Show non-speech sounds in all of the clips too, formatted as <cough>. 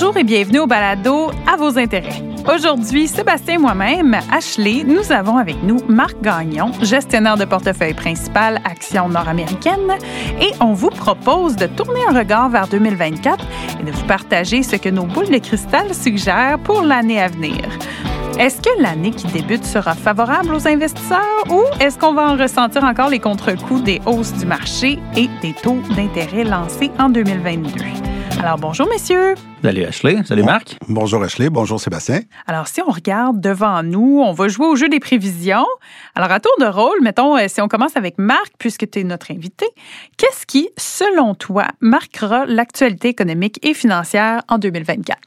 Bonjour et bienvenue au balado à vos intérêts. Aujourd'hui, Sébastien et moi-même, Ashley, nous avons avec nous Marc Gagnon, gestionnaire de portefeuille principal Action nord-américaine, et on vous propose de tourner un regard vers 2024 et de vous partager ce que nos boules de cristal suggèrent pour l'année à venir. Est-ce que l'année qui débute sera favorable aux investisseurs ou est-ce qu'on va en ressentir encore les contre-coups des hausses du marché et des taux d'intérêt lancés en 2022? Alors bonjour messieurs. Salut Ashley, salut Marc? Bonjour Ashley, bonjour Sébastien. Alors si on regarde devant nous, on va jouer au jeu des prévisions. Alors à tour de rôle, mettons, euh, si on commence avec Marc, puisque tu es notre invité, qu'est-ce qui, selon toi, marquera l'actualité économique et financière en 2024?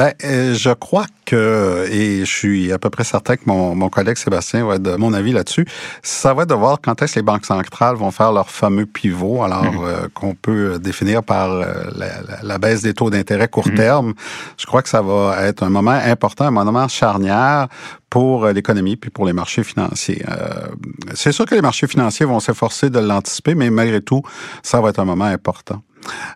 Ben, euh, je crois que, et je suis à peu près certain que mon, mon collègue Sébastien va être de mon avis là-dessus, ça va être de voir quand est-ce que les banques centrales vont faire leur fameux pivot, alors mhm. euh, qu'on peut définir par la, la, la, baisse des taux d'intérêt court Mhm. terme, je crois que ça va être un moment important, un moment charnière pour euh, l'économie puis pour les marchés financiers. Euh, c'est sûr que les marchés financiers vont s'efforcer de l'anticiper, mais malgré tout, ça va être un moment important.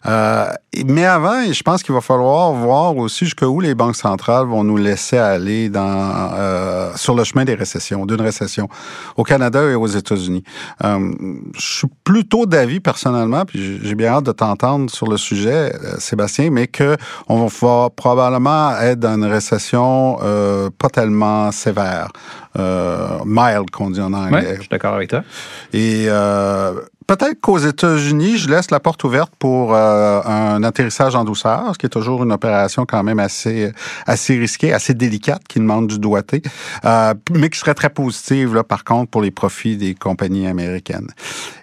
Euh, mais avant, je pense qu'il va falloir voir aussi jusqu'où les banques centrales vont nous laisser aller dans euh, sur le chemin des récessions, d'une récession au Canada et aux États-Unis. Euh, je suis plutôt d'avis personnellement, puis j'ai bien hâte de t'entendre sur le sujet, euh, Sébastien, mais que on va probablement être dans une récession euh, pas tellement sévère, euh, mild qu'on dit en anglais. Ouais, je suis d'accord avec toi. Et Peut-être qu'aux États-Unis, je laisse la porte ouverte pour euh, un atterrissage en douceur, ce qui est toujours une opération quand même assez assez risquée, assez délicate, qui demande du doigté, euh, mais qui serait très positive là, par contre pour les profits des compagnies américaines.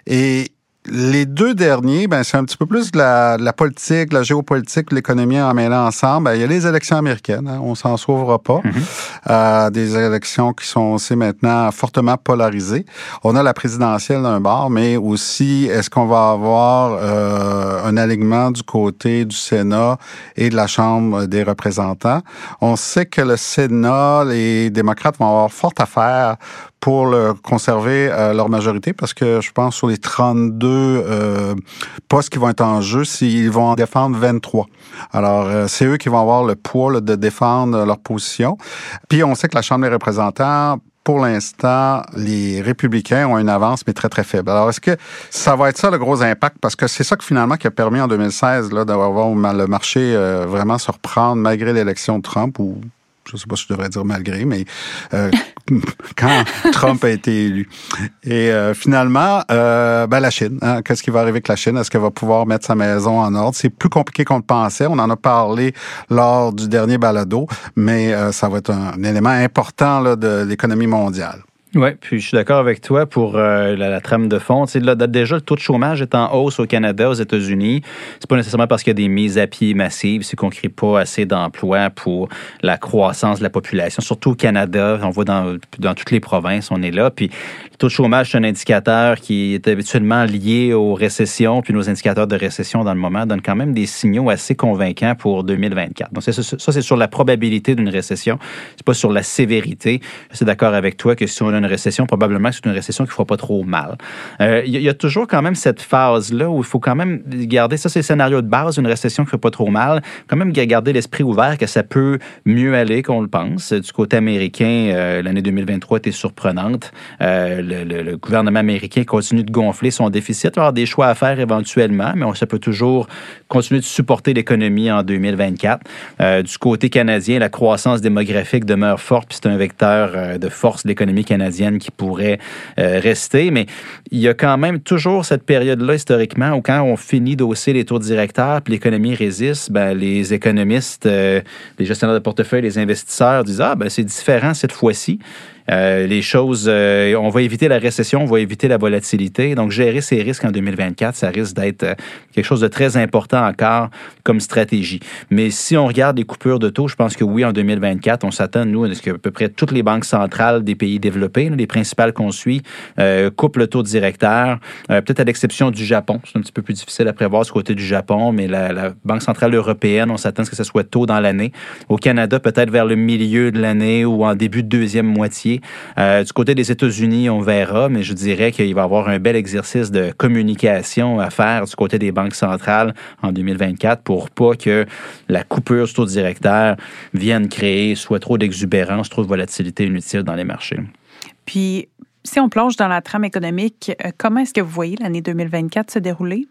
Et les deux derniers, ben, c'est un petit peu plus de la, de la politique, de la géopolitique, l'économie en mêlant ensemble. Ben, il y a les élections américaines, hein, on s'en sauvera pas. Mm-hmm. euh, des élections qui sont aussi maintenant fortement polarisées. On a la présidentielle d'un bord, mais aussi, est-ce qu'on va avoir euh, un alignement du côté du Sénat et de la Chambre des représentants? On sait que le Sénat, les démocrates vont avoir fort à faire pour le, conserver euh, leur majorité parce que je pense sur les 32 euh, postes qui vont être en jeu, s'ils vont en défendre 23. Alors, euh, c'est eux qui vont avoir le poids de défendre leur position. Puis, on sait que la Chambre des représentants pour l'instant, les républicains ont une avance, mais très, très faible. Alors, est-ce que ça va être ça le gros impact? Parce que c'est ça que finalement qui a permis en 2016 là, d'avoir le marché vraiment se reprendre malgré l'élection de Trump ou je ne sais pas si je devrais dire malgré, mais euh, <laughs> quand Trump a été élu. Et euh, finalement, euh, ben la Chine. Hein, Qu'est-ce qui va arriver avec la Chine? Est-ce qu'elle va pouvoir mettre sa maison en ordre? C'est plus compliqué qu'on le pensait. On en a parlé lors du dernier balado, mais euh, ça va être un, élément important là, de l'économie mondiale. Oui, puis je suis d'accord avec toi pour euh, la, trame de fond. Là, déjà, le taux de chômage est en hausse au Canada, aux États-Unis. C'est pas nécessairement parce qu'il y a des mises à pied massives, c'est qu'on ne crée pas assez d'emplois pour la croissance de la population. Surtout au Canada, on voit dans, dans toutes les provinces, on est là. Puis taux de chômage, c'est un indicateur qui est habituellement lié aux récessions, puis nos indicateurs de récession dans le moment donnent quand même des signaux assez convaincants pour 2024. Donc ça, c'est sur la probabilité d'une récession, c'est pas sur la sévérité. Je suis d'accord avec toi que si on a une récession, probablement c'est une récession qui ne fera pas trop mal. Il euh, y, a toujours quand même cette phase-là où il faut quand même garder, ça c'est le scénario de base, une récession qui ne fait pas trop mal, quand même garder l'esprit ouvert que ça peut mieux aller qu'on le pense. Du côté américain, euh, l'année 2023 était surprenante. Euh, le, gouvernement américain continue de gonfler son déficit. Avoir des choix à faire éventuellement, mais on, ça peut toujours continuer de supporter l'économie en 2024. du côté canadien, la croissance démographique demeure forte, puis c'est un vecteur de force de l'économie canadienne qui pourrait euh, rester. Mais il y a quand même toujours cette période-là, historiquement, où quand on finit d'hausser les taux directeurs puis l'économie résiste, ben, les économistes, euh, les gestionnaires de portefeuille, les investisseurs disent Ah, ben, c'est différent cette fois-ci. Euh, les choses, euh, on va éviter la récession, on va éviter la volatilité. Donc, gérer ces risques en 2024, ça risque d'être euh, quelque chose de très important encore comme stratégie. Mais si on regarde les coupures de taux, je pense que oui, en 2024, on s'attend, nous, à ce peu près toutes les banques centrales des pays développés, les principales qu'on suit, coupent le taux directeur, peut-être à l'exception du Japon. C'est un petit peu plus difficile à prévoir ce côté du Japon, mais la, la Banque centrale européenne, on s'attend à ce que ce soit tôt dans l'année. Au Canada, peut-être vers le milieu de l'année ou en début de deuxième moitié Euh, du côté des États-Unis, on verra, mais je dirais qu'il va y avoir un bel exercice de communication à faire du côté des banques centrales en 2024 pour pas que la coupure sur taux directeur vienne créer soit trop d'exubérance, trop de volatilité inutile dans les marchés. Puis, si on plonge dans la trame économique, euh, comment est-ce que vous voyez l'année 2024 se dérouler?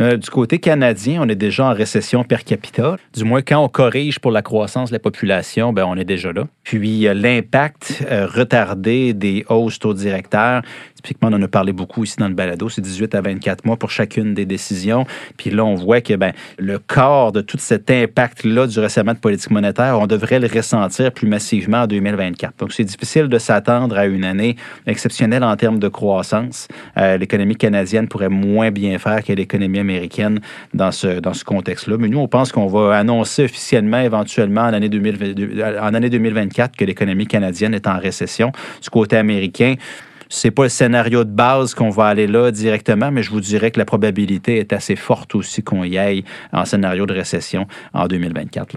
Euh, du côté canadien, on est déjà en récession per capita. Du moins, quand on corrige pour la croissance de la population, ben, on est déjà là. Puis, l'impact euh, retardé des hausses taux directeurs Typiquement, on en a parlé beaucoup ici dans le balado, c'est 18 à 24 mois pour chacune des décisions. Puis là, on voit que ben, le corps de tout cet impact-là du resserrement de politique monétaire, on devrait le ressentir plus massivement en 2024. Donc, c'est difficile de s'attendre à une année exceptionnelle en termes de croissance. Euh, l'économie canadienne pourrait moins bien faire que l'économie américaine dans ce, dans ce contexte-là. Mais nous, on pense qu'on va annoncer officiellement, éventuellement, en année, 2020, en année 2024, que l'économie canadienne est en récession. Du côté américain, c'est pas le scénario de base qu'on va aller là directement, mais je vous dirais que la probabilité est assez forte aussi qu'on y aille en scénario de récession en 2024.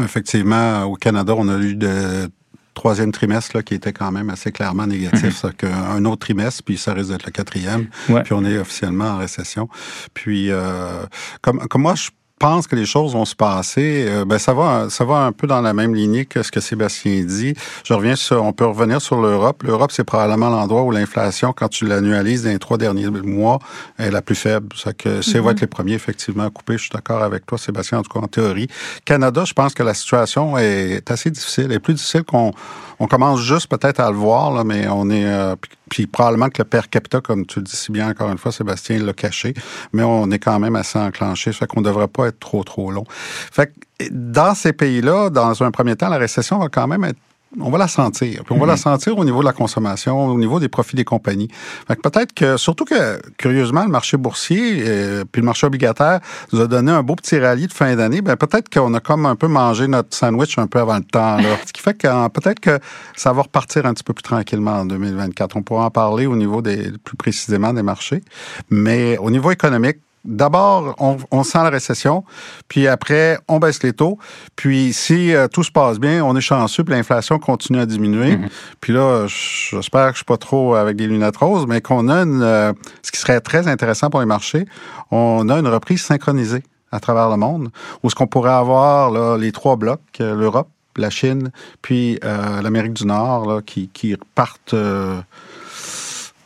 Effectivement, au Canada, on a eu de troisième trimestre là, qui était quand même assez clairement négatif. Mhm. Un autre trimestre, puis ça risque d'être le quatrième. Puis on est officiellement en récession. Puis euh, comme, comme moi, je pense que les choses vont se passer, euh, ben ça va, ça va un peu dans la même lignée que ce que Sébastien dit. Je reviens sur, on peut revenir sur l'Europe. L'Europe, c'est probablement l'endroit où l'inflation, quand tu l'annualises dans les trois derniers mois, est la plus faible. Ça que c'est va mhm. être les premiers effectivement à couper. Je suis d'accord avec toi, Sébastien, en tout cas en théorie. Canada, je pense que la situation est assez difficile, est plus difficile qu'on on commence juste peut-être à le voir, là, mais on est euh, puis probablement que le père capita, comme tu le dis si bien encore une fois, Sébastien l'a caché, mais on est quand même assez enclenché, ça fait qu'on ne devrait pas être trop, trop long. Fait que dans ces pays-là, dans un premier temps, la récession va quand même être on va la sentir. Puis on va la mhm. sentir au niveau de la consommation, au niveau des profits des compagnies. peut-être que, surtout que, curieusement, le marché boursier euh, puis le marché obligataire nous a donné un beau petit rallye de fin d'année. Ben, peut-être qu'on a comme un peu mangé notre sandwich un peu avant le temps. Là. <laughs> Ce qui fait que peut-être que ça va repartir un petit peu plus tranquillement en 2024. On pourra en parler au niveau des, plus précisément des marchés. Mais au niveau économique, d'abord, on, sent la récession, puis après, on baisse les taux. Puis si euh, tout se passe bien, on est chanceux, puis l'inflation continue à diminuer. Mm-hmm. Puis là, j'espère que je suis pas trop avec des lunettes roses, mais qu'on a une, euh, ce qui serait très intéressant pour les marchés, on a une reprise synchronisée à travers le monde, où ce qu'on pourrait avoir là, les trois blocs, euh, l'Europe, la Chine, puis l'Amérique du Nord, là, qui, qui partent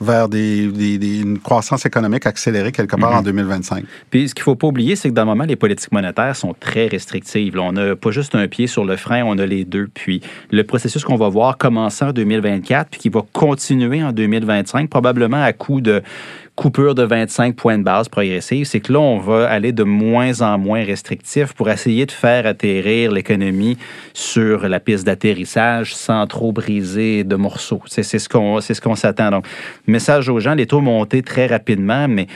vers des, une croissance économique accélérée quelque part en 2025. Mhm. Puis ce qu'il ne faut pas oublier, c'est que dans le moment, les politiques monétaires sont très restrictives. on n'a pas juste un pied sur le frein, on a les deux. Puis le processus qu'on va voir commencer en 2024, puis qui va continuer en 2025, probablement à coup de coupure de 25 points de base progressive, c'est que là, on va aller de moins en moins restrictif pour essayer de faire atterrir l'économie sur la piste d'atterrissage sans trop briser de morceaux. C'est ce qu'on ce qu'on s'attend. Donc, message aux gens, les taux montés très rapidement, mais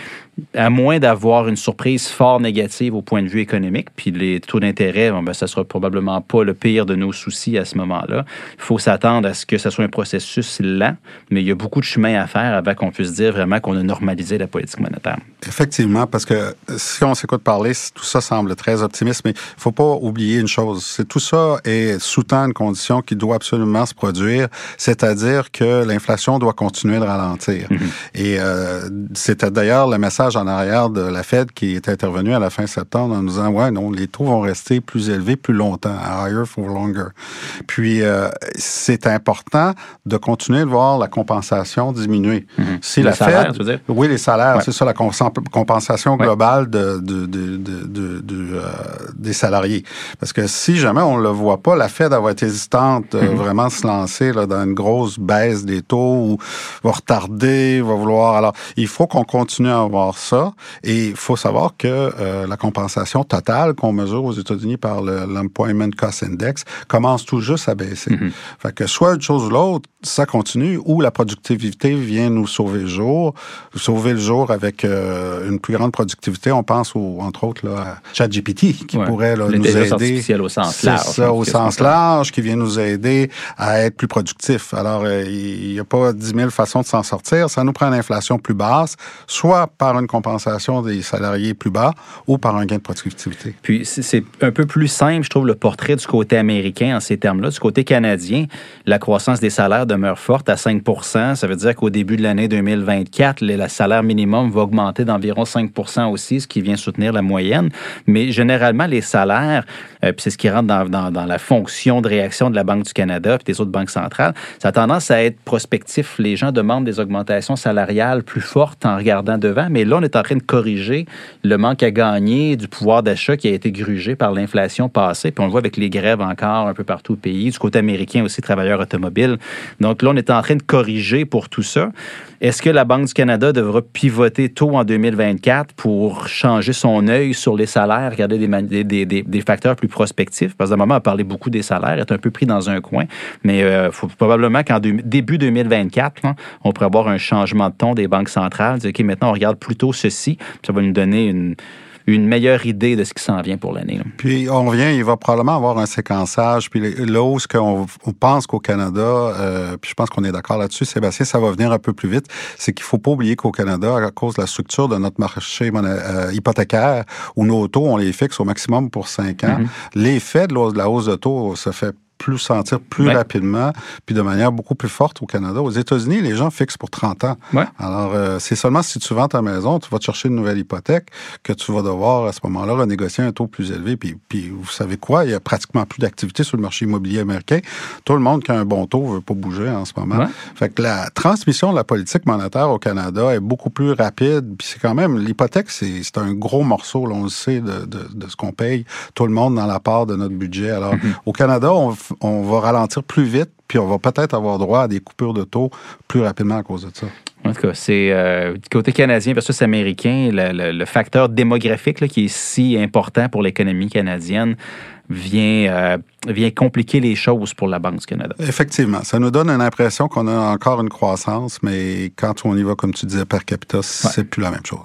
à moins d'avoir une surprise fort négative au point de vue économique, puis les taux d'intérêt, bon, ben, ça sera probablement pas le pire de nos soucis à ce moment-là. Il faut s'attendre à ce que ce soit un processus lent, mais il y a beaucoup de chemin à faire avant qu'on puisse dire vraiment qu'on a normalisé la politique monétaire. Effectivement, parce que si on s'écoute parler, tout ça semble très optimiste, mais il faut pas oublier une chose, c'est tout ça est sous-tend une condition qui doit absolument se produire, c'est-à-dire que l'inflation doit continuer de ralentir. Mm-hmm. Et euh, c'était d'ailleurs le message en arrière de la Fed qui est intervenue à la fin septembre en nous disant ouais non les taux vont rester plus élevés plus longtemps, higher for longer. Puis euh, c'est important de continuer de voir la compensation diminuer. Mm-hmm. Si la Fed, tu veux dire? oui les salaires, c'est ça la compensation globale de, de, de, de, euh, des salariés. Parce que si jamais on le voit pas, la Fed va être hésitante de mm-hmm. vraiment se lancer là, dans une grosse baisse des taux ou va retarder, va vouloir. Alors il faut qu'on continue à avoir ça. Et il faut savoir que euh, la compensation totale qu'on mesure aux États-Unis par l'Employment Cost Index commence tout juste à baisser. Mm-hmm. Fait que soit une chose ou l'autre, ça continue, ou la productivité vient nous sauver le jour, sauver le jour avec euh, une plus grande productivité. On pense, au, entre autres, là, à ChatGPT, qui pourrait là, nous aider. au sens large. Ça, au sens large, qui vient nous aider à être plus productif. Alors, euh, il n'y a pas 10 000 façons de s'en sortir. Ça nous prend une inflation plus basse, soit par une compensation des salariés plus bas ou par un gain de productivité. Puis c'est un peu plus simple, je trouve, le portrait du côté américain en ces termes-là. Du côté canadien, la croissance des salaires demeure forte à 5 Ça veut dire qu'au début de l'année 2024, le salaire minimum va augmenter d'environ 5 aussi, ce qui vient soutenir la moyenne. Mais généralement, les salaires, euh, puis c'est ce qui rentre dans, dans, la fonction de réaction de la Banque du Canada puis des autres banques centrales, ça a tendance à être prospectif. Les gens demandent des augmentations salariales plus fortes en regardant devant, mais là, on est en train de corriger le manque à gagner du pouvoir d'achat qui a été grugé par l'inflation passée. Puis on le voit avec les grèves encore un peu partout au pays, du côté américain aussi, travailleurs automobiles. Donc là, on est en train de corriger pour tout ça. Est-ce que la Banque du Canada devra pivoter tôt en 2024 pour changer son œil sur les salaires, regarder des, facteurs plus prospectifs? Parce qu'à un moment, on parlé beaucoup des salaires, est un peu pris dans un coin, mais euh, faut probablement qu'en début 2024, on pourrait avoir un changement de ton des banques centrales. Dire, OK, maintenant, on regarde plutôt ceci. Ça va nous donner une, une meilleure idée de ce qui s'en vient pour l'année. Puis on vient, il va probablement avoir un séquençage. Puis là où qu'on on pense qu'au Canada, euh, puis je pense qu'on est d'accord là-dessus, Sébastien, ça va venir un peu plus vite. C'est qu'il faut pas oublier qu'au Canada, à cause de la structure de notre marché euh, hypothécaire, où nos taux, on les fixe au maximum pour cinq ans, mm-hmm. l'effet de la hausse de taux se fait plus sentir plus rapidement, puis de manière beaucoup plus forte au Canada. Aux États-Unis, les gens fixent pour 30 ans. Alors, euh, c'est seulement si tu vends ta maison, tu vas te chercher une nouvelle hypothèque, que tu vas devoir à ce moment-là renégocier un taux plus élevé. Puis, puis vous savez quoi? Il y a pratiquement plus d'activité sur le marché immobilier américain. Tout le monde qui a un bon taux veut pas bouger en ce moment. Fait que la transmission de la politique monétaire au Canada est beaucoup plus rapide. Puis c'est quand même, l'hypothèque, c'est un gros morceau, là, on le sait, de, de, de ce qu'on paye tout le monde dans la part de notre budget. Alors, mm-hmm. au Canada, on, on va ralentir plus vite, puis on va peut-être avoir droit à des coupures de taux plus rapidement à cause de ça. En tout cas, c'est euh, du côté canadien versus américain, le, facteur démographique qui est si important pour l'économie canadienne vient, euh, vient compliquer les choses pour la Banque du Canada. Effectivement. Ça nous donne une impression qu'on a encore une croissance, mais quand on y va, comme tu disais, per capita, c'est plus la même chose.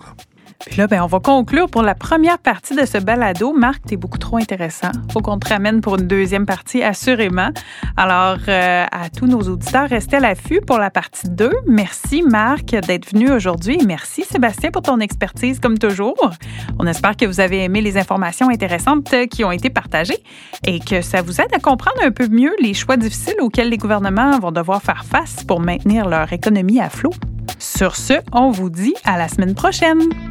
Puis là, ben, on va conclure pour la première partie de ce balado. Marc, tu es beaucoup trop intéressant. Faut qu'on te ramène pour une deuxième partie, assurément. Alors, euh, à tous nos auditeurs, restez à l'affût pour la partie 2. Merci, Marc, d'être venu aujourd'hui. Merci, Sébastien, pour ton expertise, comme toujours. On espère que vous avez aimé les informations intéressantes qui ont été partagées et que ça vous aide à comprendre un peu mieux les choix difficiles auxquels les gouvernements vont devoir faire face pour maintenir leur économie à flot. Sur ce, on vous dit à la semaine prochaine.